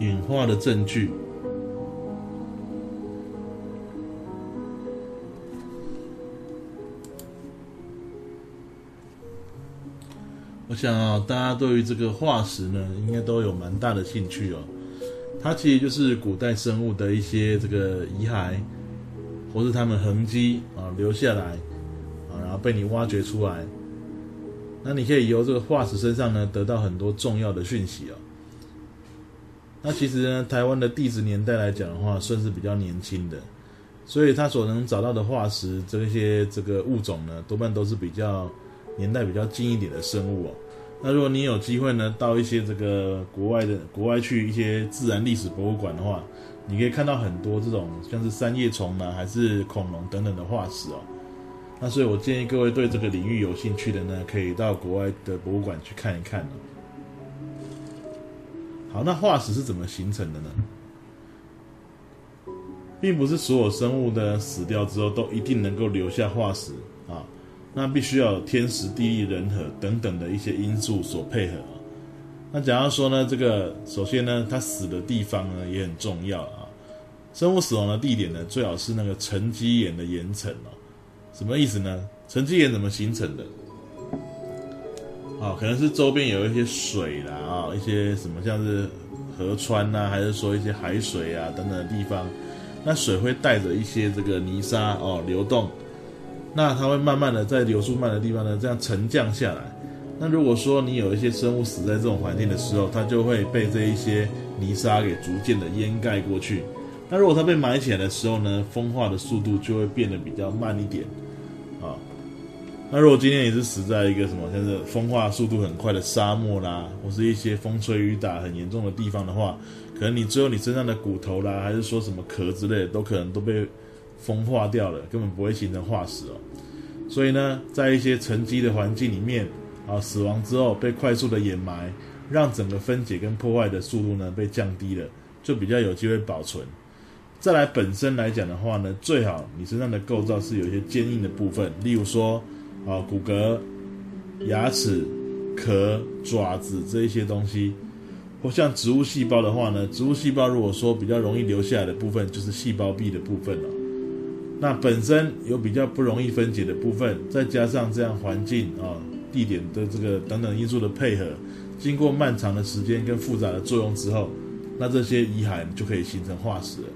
演化的证据。我想啊，大家对于这个化石呢，应该都有蛮大的兴趣哦。它其实就是古代生物的一些这个遗骸，或是它们痕迹啊留下来啊，然后被你挖掘出来。那你可以由这个化石身上呢，得到很多重要的讯息哦。那其实呢，台湾的地质年代来讲的话，算是比较年轻的，所以它所能找到的化石这些这个物种呢，多半都是比较。年代比较近一点的生物哦，那如果你有机会呢，到一些这个国外的国外去一些自然历史博物馆的话，你可以看到很多这种像是三叶虫呢，还是恐龙等等的化石哦。那所以我建议各位对这个领域有兴趣的呢，可以到国外的博物馆去看一看哦。好，那化石是怎么形成的呢？并不是所有生物的死掉之后都一定能够留下化石啊。那必须要天时地利人和等等的一些因素所配合。那假如说呢，这个首先呢，它死的地方呢也很重要啊。生物死亡的地点呢，最好是那个沉积岩的岩层哦。什么意思呢？沉积岩怎么形成的？啊，可能是周边有一些水啦啊，一些什么像是河川呐，还是说一些海水啊等等的地方，那水会带着一些这个泥沙哦流动。那它会慢慢的在流速慢的地方呢，这样沉降下来。那如果说你有一些生物死在这种环境的时候，它就会被这一些泥沙给逐渐的淹盖过去。那如果它被埋起来的时候呢，风化的速度就会变得比较慢一点。那如果今天你是死在一个什么像是风化速度很快的沙漠啦，或是一些风吹雨打很严重的地方的话，可能你只有你身上的骨头啦，还是说什么壳之类的，都可能都被。风化掉了，根本不会形成化石哦。所以呢，在一些沉积的环境里面啊，死亡之后被快速的掩埋，让整个分解跟破坏的速度呢被降低了，就比较有机会保存。再来本身来讲的话呢，最好你身上的构造是有一些坚硬的部分，例如说啊骨骼、牙齿、壳、爪子这一些东西。或像植物细胞的话呢，植物细胞如果说比较容易留下来的部分，就是细胞壁的部分了。那本身有比较不容易分解的部分，再加上这样环境啊、地点的这个等等因素的配合，经过漫长的时间跟复杂的作用之后，那这些遗骸就可以形成化石了。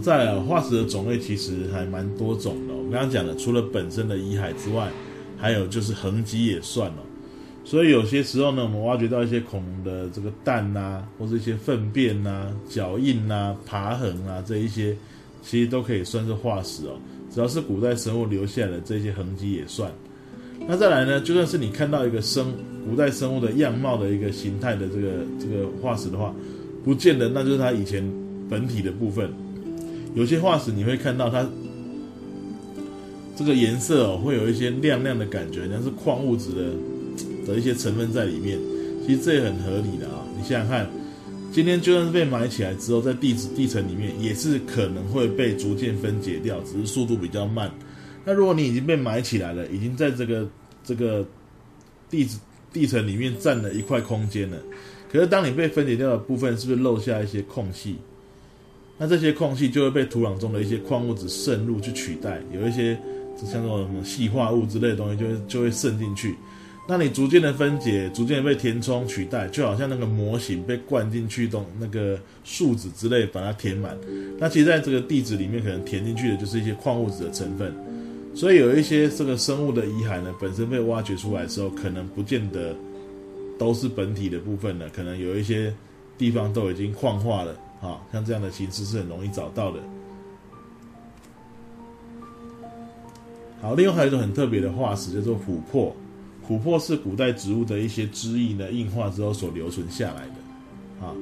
再来，化石的种类其实还蛮多种的。我刚刚讲的，除了本身的遗骸之外，还有就是痕迹也算了。所以有些时候呢，我们挖掘到一些恐龙的这个蛋呐、啊，或是一些粪便呐、啊、脚印呐、啊、爬痕啊这一些，其实都可以算是化石哦。只要是古代生物留下来的这些痕迹也算。那再来呢，就算是你看到一个生古代生物的样貌的一个形态的这个这个化石的话，不见得那就是它以前本体的部分。有些化石你会看到它这个颜色哦，会有一些亮亮的感觉，像是矿物质的。的一些成分在里面，其实这也很合理的啊。你想想看，今天就算是被埋起来之后，在地质地层里面也是可能会被逐渐分解掉，只是速度比较慢。那如果你已经被埋起来了，已经在这个这个地质地层里面占了一块空间了，可是当你被分解掉的部分，是不是漏下一些空隙？那这些空隙就会被土壤中的一些矿物质渗入去取代，有一些像这种什么细化物之类的东西就会就会渗进去。那你逐渐的分解，逐渐被填充取代，就好像那个模型被灌进去东那个树脂之类，把它填满。那其实在这个地质里面，可能填进去的就是一些矿物质的成分。所以有一些这个生物的遗骸呢，本身被挖掘出来的时候，可能不见得都是本体的部分了，可能有一些地方都已经矿化了。啊，像这样的形式是很容易找到的。好，另外还有一种很特别的化石，叫做琥珀。琥珀是古代植物的一些汁液呢，硬化之后所留存下来的，啊，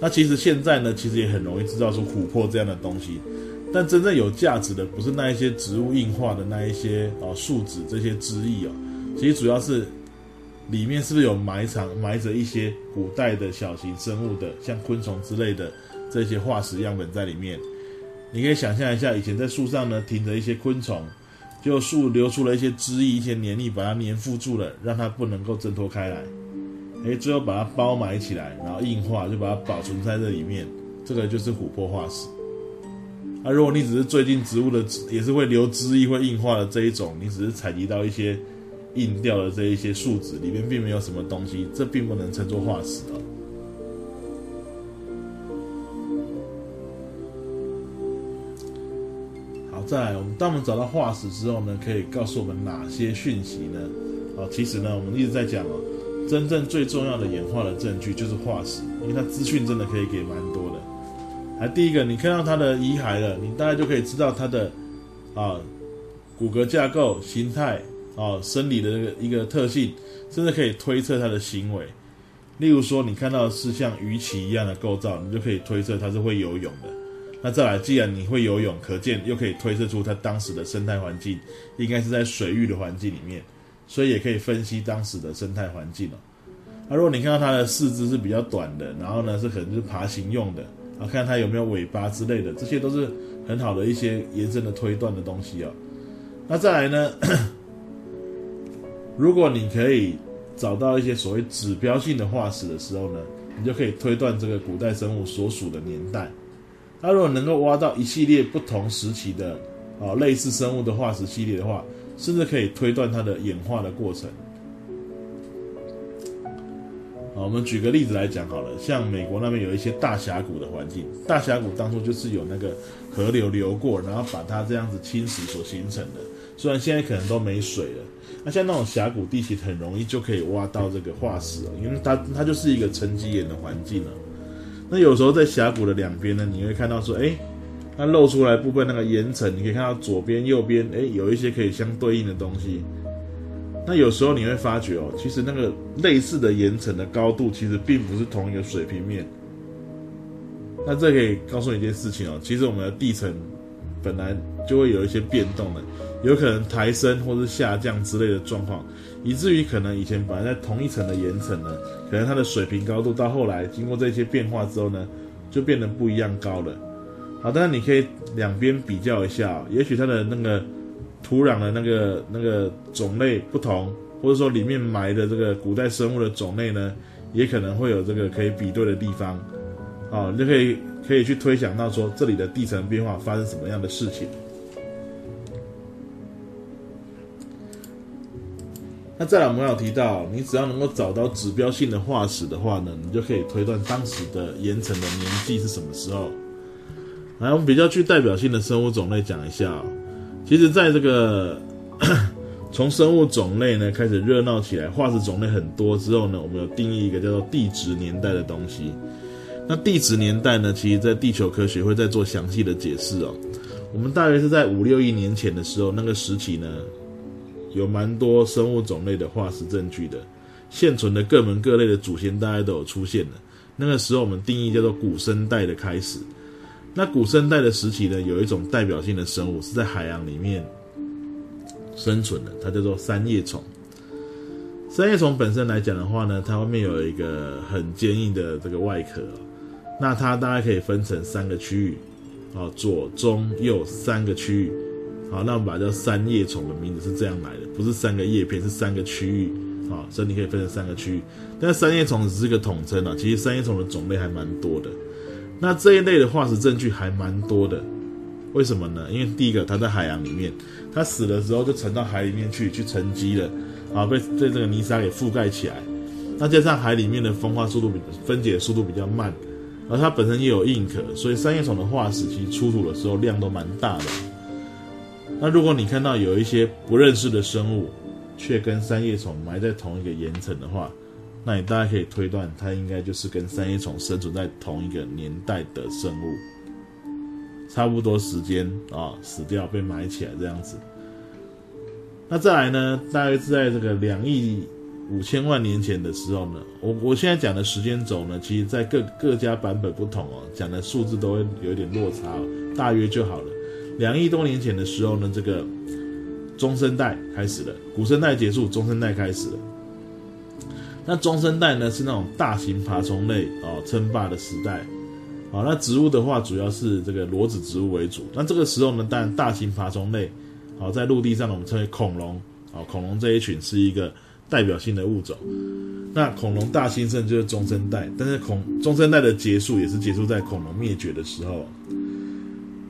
那其实现在呢，其实也很容易制造出琥珀这样的东西，但真正有价值的不是那一些植物硬化的那一些啊树脂这些汁液哦，其实主要是里面是不是有埋藏埋着一些古代的小型生物的，像昆虫之类的这些化石样本在里面，你可以想象一下，以前在树上呢停着一些昆虫。就树流出了一些汁液、一些黏液，把它粘附住了，让它不能够挣脱开来。哎，最后把它包埋起来，然后硬化，就把它保存在这里面。这个就是琥珀化石。啊，如果你只是最近植物的也是会流汁液、会硬化的这一种，你只是采集到一些硬掉的这一些树脂，里面并没有什么东西，这并不能称作化石啊。在，我们当我们找到化石之后呢，可以告诉我们哪些讯息呢？好，其实呢，我们一直在讲哦，真正最重要的演化的证据就是化石，因为它资讯真的可以给蛮多的。来，第一个，你看到它的遗骸了，你大概就可以知道它的啊骨骼架构、形态啊生理的一个一个特性，甚至可以推测它的行为。例如说，你看到是像鱼鳍一样的构造，你就可以推测它是会游泳的。那再来，既然你会游泳，可见又可以推测出它当时的生态环境应该是在水域的环境里面，所以也可以分析当时的生态环境哦。那如果你看到它的四肢是比较短的，然后呢是可能是爬行用的。啊，看它有没有尾巴之类的，这些都是很好的一些延伸的推断的东西哦。那再来呢，如果你可以找到一些所谓指标性的化石的时候呢，你就可以推断这个古代生物所属的年代。它如果能够挖到一系列不同时期的啊类似生物的化石系列的话，甚至可以推断它的演化的过程。好我们举个例子来讲好了，像美国那边有一些大峡谷的环境，大峡谷当初就是有那个河流流过，然后把它这样子侵蚀所形成的。虽然现在可能都没水了，那像那种峡谷地形很容易就可以挖到这个化石，因为它它就是一个沉积岩的环境了。那有时候在峡谷的两边呢，你会看到说，哎，它露出来部分那个岩层，你可以看到左边、右边，哎，有一些可以相对应的东西。那有时候你会发觉哦，其实那个类似的岩层的高度其实并不是同一个水平面。那这可以告诉你一件事情哦，其实我们的地层本来就会有一些变动的，有可能抬升或是下降之类的状况，以至于可能以前本来在同一层的岩层呢，可能它的水平高度到后来经过这些变化之后呢，就变得不一样高了。好，当然你可以两边比较一下，也许它的那个。土壤的那个那个种类不同，或者说里面埋的这个古代生物的种类呢，也可能会有这个可以比对的地方，啊，你就可以可以去推想到说这里的地层变化发生什么样的事情。那再来我们有提到，你只要能够找到指标性的化石的话呢，你就可以推断当时的岩层的年纪是什么时候。来，我们比较具代表性的生物种类讲一下。其实，在这个 从生物种类呢开始热闹起来，化石种类很多之后呢，我们有定义一个叫做地质年代的东西。那地质年代呢，其实在地球科学会再做详细的解释哦。我们大约是在五六亿年前的时候，那个时期呢，有蛮多生物种类的化石证据的，现存的各门各类的祖先大概都有出现了。那个时候我们定义叫做古生代的开始。那古生代的时期呢，有一种代表性的生物是在海洋里面生存的，它叫做三叶虫。三叶虫本身来讲的话呢，它外面有一个很坚硬的这个外壳，那它大概可以分成三个区域，啊，左、中、右三个区域，好，那我们把它叫三叶虫的名字是这样来的，不是三个叶片，是三个区域，啊，所以你可以分成三个区域。但三叶虫只是个统称啊，其实三叶虫的种类还蛮多的。那这一类的化石证据还蛮多的，为什么呢？因为第一个，它在海洋里面，它死的时候就沉到海里面去，去沉积了，啊，被被这个泥沙给覆盖起来。那加上海里面的风化速度比分解速度比较慢，而它本身也有硬壳，所以三叶虫的化石其实出土的时候量都蛮大的。那如果你看到有一些不认识的生物，却跟三叶虫埋在同一个岩层的话，那你大概可以推断，它应该就是跟三叶虫生存在同一个年代的生物，差不多时间啊、死掉被埋起来这样子。那再来呢，大约是在这个两亿五千万年前的时候呢，我我现在讲的时间轴呢，其实在各各家版本不同哦，讲的数字都会有一点落差，大约就好了。两亿多年前的时候呢，这个中生代开始了，古生代结束，中生代开始了。那中生代呢，是那种大型爬虫类哦称霸的时代，好、哦，那植物的话主要是这个裸子植物为主。那这个时候呢，当然大型爬虫类好，在陆地上我们称为恐龙，好，恐龙这一群是一个代表性的物种。那恐龙大兴盛就是中生代，但是恐中生代的结束也是结束在恐龙灭绝的时候。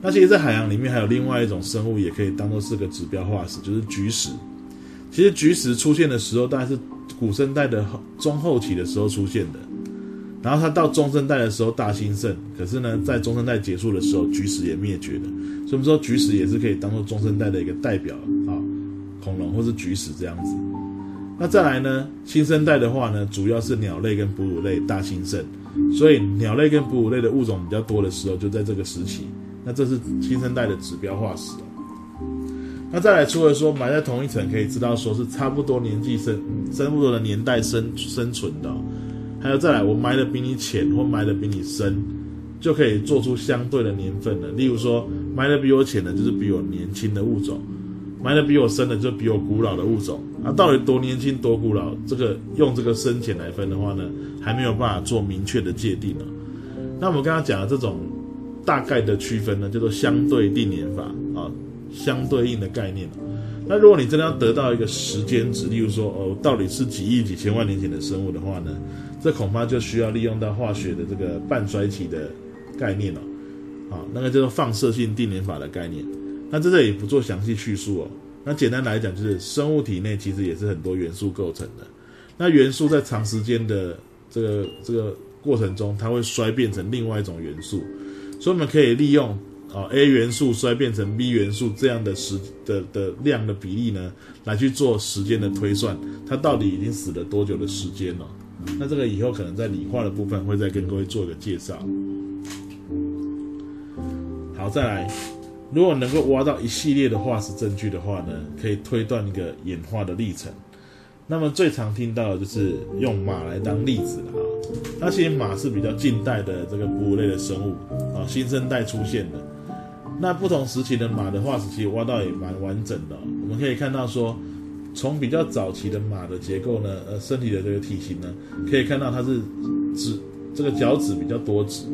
那其实，在海洋里面还有另外一种生物，也可以当做是个指标化石，就是菊石。其实菊石出现的时候，大概是古生代的中后期的时候出现的。然后它到中生代的时候大兴盛，可是呢，在中生代结束的时候，菊石也灭绝了。所以我们说，菊石也是可以当做中生代的一个代表啊，恐龙或是菊石这样子。那再来呢，新生代的话呢，主要是鸟类跟哺乳类大兴盛，所以鸟类跟哺乳类的物种比较多的时候，就在这个时期。那这是新生代的指标化石。那再来，除了说埋在同一层，可以知道说是差不多年纪生、差不多的年代生生存的。还有再来，我埋的比你浅或埋的比你深，就可以做出相对的年份了。例如说，埋的比我浅的，就是比我年轻的物种；埋的比我深的，就比我古老的物种。啊，到底多年轻多古老？这个用这个深浅来分的话呢，还没有办法做明确的界定呢。那我们刚刚讲的这种大概的区分呢，叫做相对定年法啊，相对应的概念。那如果你真的要得到一个时间值，例如说哦，到底是几亿几千万年前的生物的话呢？这恐怕就需要利用到化学的这个半衰期的概念了，啊，那个叫做放射性定年法的概念。那在这里不做详细叙述哦。那简单来讲，就是生物体内其实也是很多元素构成的。那元素在长时间的这个这个过程中，它会衰变成另外一种元素。所以我们可以利用啊 A 元素衰变成 B 元素这样的时的的量的比例呢，来去做时间的推算，它到底已经死了多久的时间了。那这个以后可能在理化的部分会再跟各位做一个介绍。好，再来，如果能够挖到一系列的化石证据的话呢，可以推断一个演化的历程。那么最常听到的就是用马来当例子了啊。那其实马是比较近代的这个哺乳类的生物啊，新生代出现的。那不同时期的马的化石其实挖到也蛮完整的。我们可以看到说。从比较早期的马的结构呢，呃，身体的这个体型呢，可以看到它是趾这个脚趾比较多趾，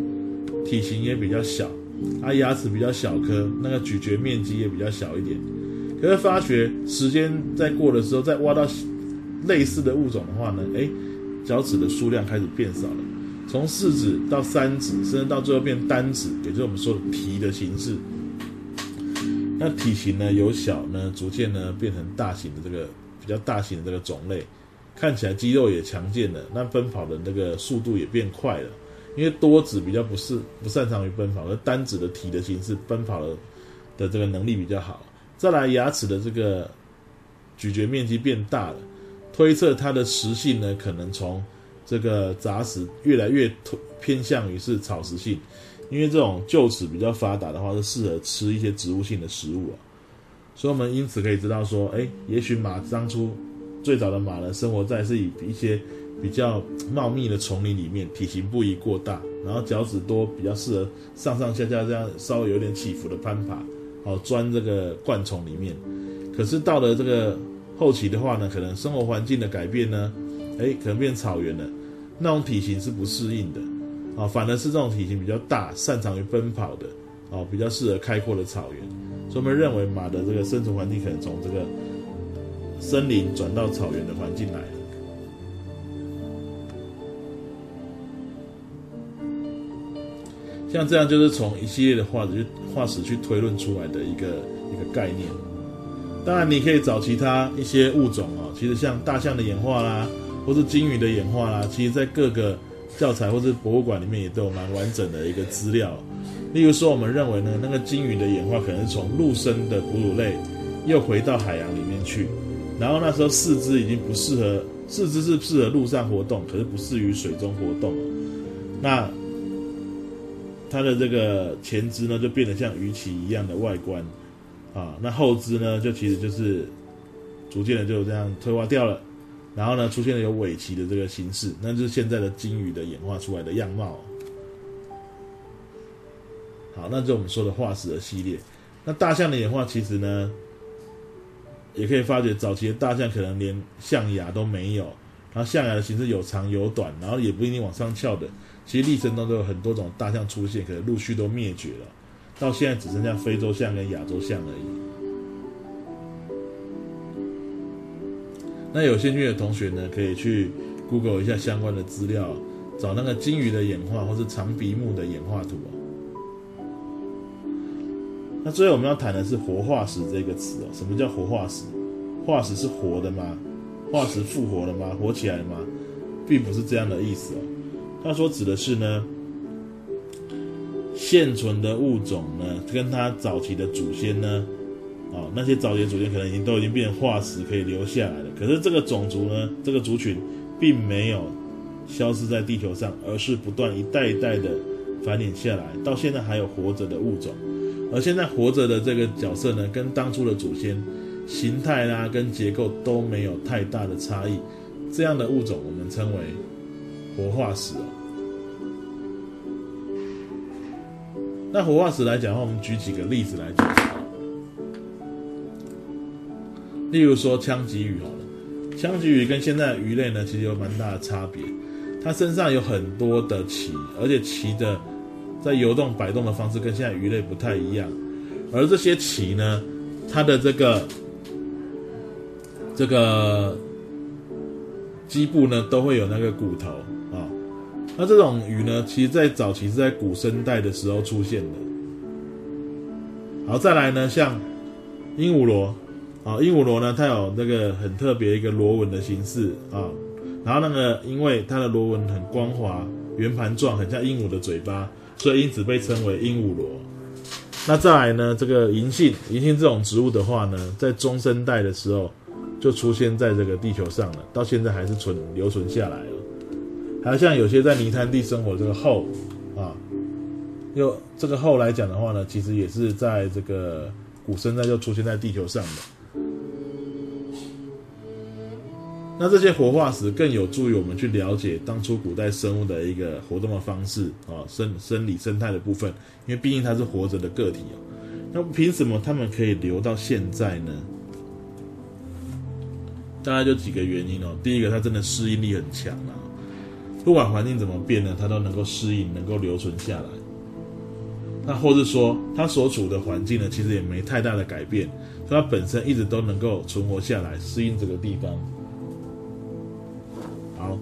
体型也比较小，它牙齿比较小颗，那个咀嚼面积也比较小一点。可是发觉时间在过的时候，再挖到类似的物种的话呢，诶，脚趾的数量开始变少了，从四趾到三趾，甚至到最后变单趾，也就是我们说的蹄的形式。那体型呢，由小呢，逐渐呢变成大型的这个比较大型的这个种类，看起来肌肉也强健了，那奔跑的那个速度也变快了，因为多趾比较不是不擅长于奔跑，而单趾的蹄的形式奔跑的的这个能力比较好。再来牙齿的这个咀嚼面积变大了，推测它的食性呢，可能从这个杂食越来越偏向于是草食性。因为这种臼齿比较发达的话，是适合吃一些植物性的食物啊，所以我们因此可以知道说，哎，也许马当初最早的马呢，生活在是以一些比较茂密的丛林里面，体型不宜过大，然后脚趾多，比较适合上上下下这样稍微有点起伏的攀爬，好钻这个灌丛里面。可是到了这个后期的话呢，可能生活环境的改变呢，哎，可能变草原了，那种体型是不适应的。啊，反而是这种体型比较大、擅长于奔跑的，哦，比较适合开阔的草原。所以我们认为马的这个生存环境可能从这个森林转到草原的环境来了。像这样就是从一系列的化石化石去推论出来的一个一个概念。当然，你可以找其他一些物种哦，其实像大象的演化啦，或是鲸鱼的演化啦，其实在各个。教材或者博物馆里面也都有蛮完整的一个资料。例如说，我们认为呢，那个鲸鱼的演化可能是从陆生的哺乳类又回到海洋里面去，然后那时候四肢已经不适合，四肢是适合陆上活动，可是不适于水中活动。那它的这个前肢呢，就变得像鱼鳍一样的外观啊，那后肢呢，就其实就是逐渐的就这样退化掉了。然后呢，出现了有尾鳍的这个形式，那就是现在的鲸鱼的演化出来的样貌。好，那就我们说的化石的系列。那大象的演化其实呢，也可以发觉早期的大象可能连象牙都没有，然后象牙的形式有长有短，然后也不一定往上翘的。其实历程中有很多种大象出现，可能陆续都灭绝了，到现在只剩下非洲象跟亚洲象而已。那有兴趣的同学呢，可以去 Google 一下相关的资料，找那个鲸鱼的演化或是长鼻目的演化图哦。那最后我们要谈的是活化石这个词哦。什么叫活化石？化石是活的吗？化石复活了吗？活起来了吗？并不是这样的意思哦。他说指的是呢，现存的物种呢，跟它早期的祖先呢。哦，那些早期的祖先可能已经都已经变成化石，可以留下来了。可是这个种族呢，这个族群并没有消失在地球上，而是不断一代一代的繁衍下来，到现在还有活着的物种。而现在活着的这个角色呢，跟当初的祖先形态啦跟结构都没有太大的差异。这样的物种我们称为活化石哦。那活化石来讲的话，我们举几个例子来讲。例如说枪击鱼好了，枪击鱼跟现在的鱼类呢，其实有蛮大的差别。它身上有很多的鳍，而且鳍的在游动摆动的方式跟现在鱼类不太一样。而这些鳍呢，它的这个这个基部呢，都会有那个骨头。那这种鱼呢，其实在早期是在古生代的时候出现的。好，再来呢，像鹦鹉螺。啊，鹦鹉螺呢，它有那个很特别一个螺纹的形式啊，然后那个因为它的螺纹很光滑、圆盘状，很像鹦鹉的嘴巴，所以因此被称为鹦鹉螺。那再来呢，这个银杏，银杏这种植物的话呢，在中生代的时候就出现在这个地球上了，到现在还是存留存下来了。还有像有些在泥滩地生活这个后啊，又这个后来讲的话呢，其实也是在这个古生代就出现在地球上的。那这些活化石更有助于我们去了解当初古代生物的一个活动的方式啊，生生理生态的部分，因为毕竟它是活着的个体哦。那凭什么它们可以留到现在呢？大概就几个原因哦。第一个，它真的适应力很强啊，不管环境怎么变呢，它都能够适应，能够留存下来。那或者说，它所处的环境呢，其实也没太大的改变，所以它本身一直都能够存活下来，适应这个地方。好，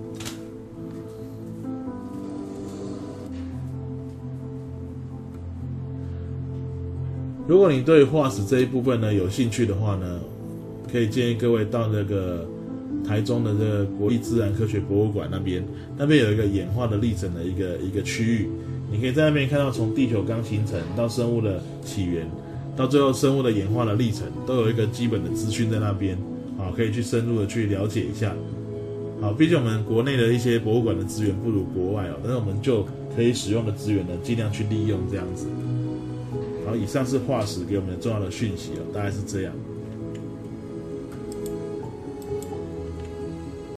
如果你对化石这一部分呢有兴趣的话呢，可以建议各位到那个台中的这个国立自然科学博物馆那边，那边有一个演化的历程的一个一个区域，你可以在那边看到从地球刚形成到生物的起源，到最后生物的演化的历程，都有一个基本的资讯在那边，啊，可以去深入的去了解一下。好，毕竟我们国内的一些博物馆的资源不如国外哦，但是我们就可以使用的资源呢，尽量去利用这样子。好，以上是化石给我们的重要的讯息哦，大概是这样。